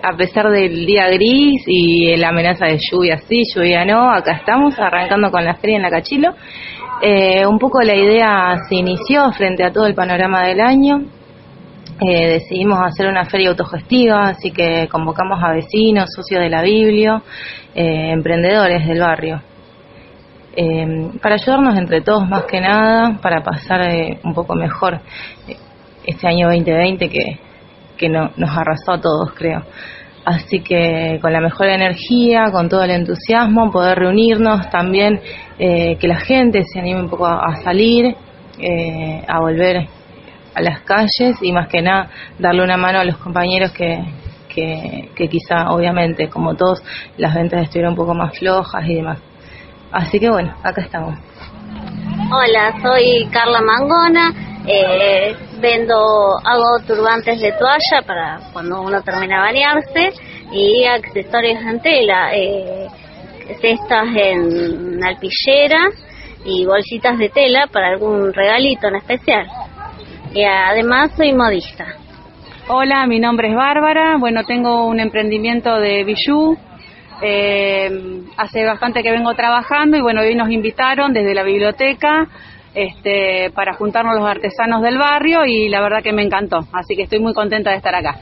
A pesar del día gris y la amenaza de lluvia sí, lluvia no, acá estamos arrancando con la feria en la Cachilo. Eh, un poco la idea se inició frente a todo el panorama del año. Eh, decidimos hacer una feria autogestiva, así que convocamos a vecinos, socios de la Biblia, eh, emprendedores del barrio. para ayudarnos entre todos más que nada, para pasar un poco mejor este año 2020 que, que no, nos arrasó a todos, creo. Así que con la mejor energía, con todo el entusiasmo, poder reunirnos, también eh, que la gente se anime un poco a, salir, eh, a volver a las calles y más que nada darle una mano a los compañeros que, que, que quizá, obviamente, como todos, las ventas estuvieron un poco más flojas y demás. Así que bueno, acá estamos. Hola, soy Carla Mangona. Eh, vendo, hago turbantes de toalla para cuando uno termina de bañarse y accesorios en tela, eh, cestas en alpillera y bolsitas de tela para algún regalito en especial. Y además soy modista. Hola, mi nombre es Bárbara. Bueno, tengo un emprendimiento de bijou. Eh, hace bastante que vengo trabajando y bueno, hoy nos invitaron desde la biblioteca este, para juntarnos los artesanos del barrio y la verdad que me encantó, así que estoy muy contenta de estar acá.